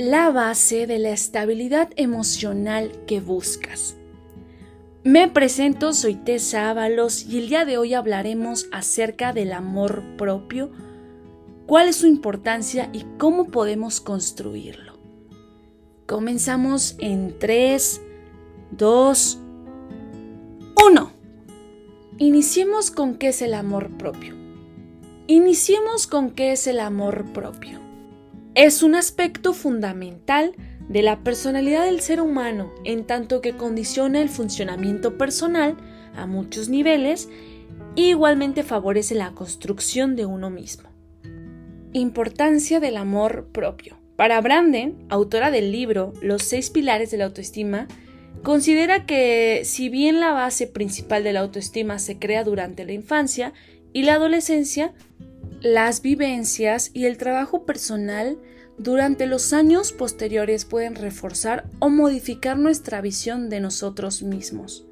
la base de la estabilidad emocional que buscas. Me presento, soy Tessa Ábalos y el día de hoy hablaremos acerca del amor propio, cuál es su importancia y cómo podemos construirlo. Comenzamos en 3, 2, 1. Iniciemos con qué es el amor propio. Iniciemos con qué es el amor propio. Es un aspecto fundamental de la personalidad del ser humano en tanto que condiciona el funcionamiento personal a muchos niveles e igualmente favorece la construcción de uno mismo. Importancia del amor propio. Para Branden, autora del libro Los seis pilares de la autoestima, considera que si bien la base principal de la autoestima se crea durante la infancia y la adolescencia, las vivencias y el trabajo personal durante los años posteriores pueden reforzar o modificar nuestra visión de nosotros mismos.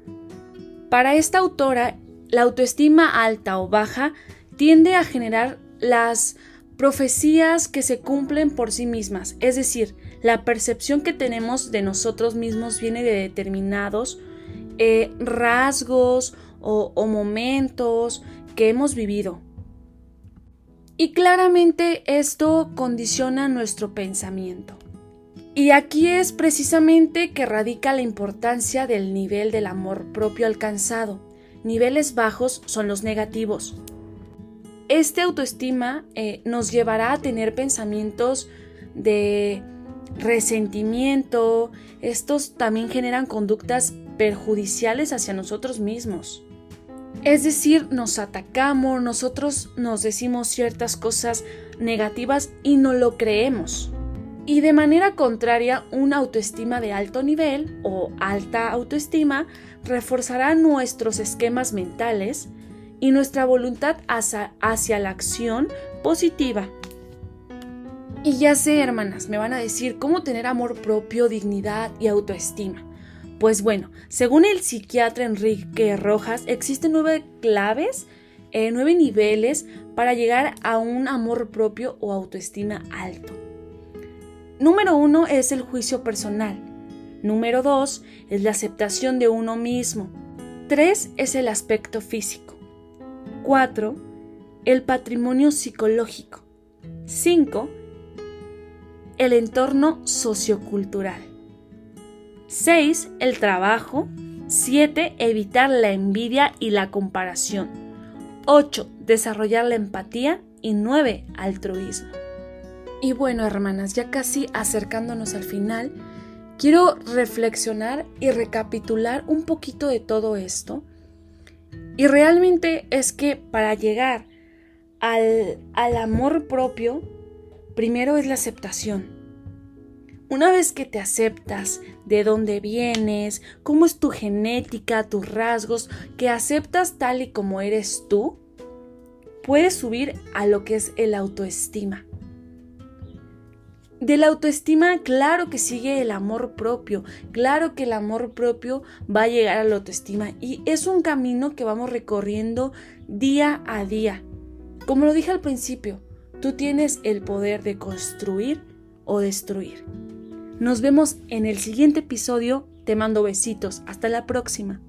Para esta autora, la autoestima alta o baja tiende a generar las profecías que se cumplen por sí mismas, es decir, la percepción que tenemos de nosotros mismos viene de determinados eh, rasgos o momentos que hemos vivido. Y claramente esto condiciona nuestro pensamiento. Y aquí es precisamente que radica la importancia del nivel del amor propio alcanzado. Niveles bajos son los negativos. Este autoestima eh, nos llevará a tener pensamientos de resentimiento. Estos también generan conductas perjudiciales hacia nosotros mismos. Es decir, nos atacamos, nosotros nos decimos ciertas cosas negativas y no lo creemos. Y de manera contraria, una autoestima de alto nivel o alta autoestima reforzará nuestros esquemas mentales y nuestra voluntad hacia, la acción positiva. Y ya sé, hermanas, me van a decir cómo tener amor propio, dignidad y autoestima. Pues bueno, según el psiquiatra Enrique Rojas, existen nueve claves, eh, nueve niveles para llegar a un amor propio o autoestima alto. Número uno es el juicio personal. Número dos es la aceptación de uno mismo. Tres es el aspecto físico. Cuatro, el patrimonio psicológico. Cinco, el entorno sociocultural. 6. El trabajo. 7. Evitar la envidia y la comparación. 8. Desarrollar la empatía. Y 9. Altruismo. Y bueno, hermanas, ya casi acercándonos al final, quiero reflexionar y recapitular un poquito de todo esto. Y realmente es que para llegar al, al amor propio, primero es la aceptación una vez que te aceptas de dónde vienes, cómo es tu genética, tus rasgos, que aceptas tal y como eres tú, puedes subir a lo que es el autoestima. De la autoestima, claro que sigue el amor propio, claro que el amor propio va a llegar a la autoestima y es un camino que vamos recorriendo día a día. Como lo dije al principio, tú tienes el poder de construir o destruir. Nos vemos en el siguiente episodio. Te mando besitos. Hasta la próxima.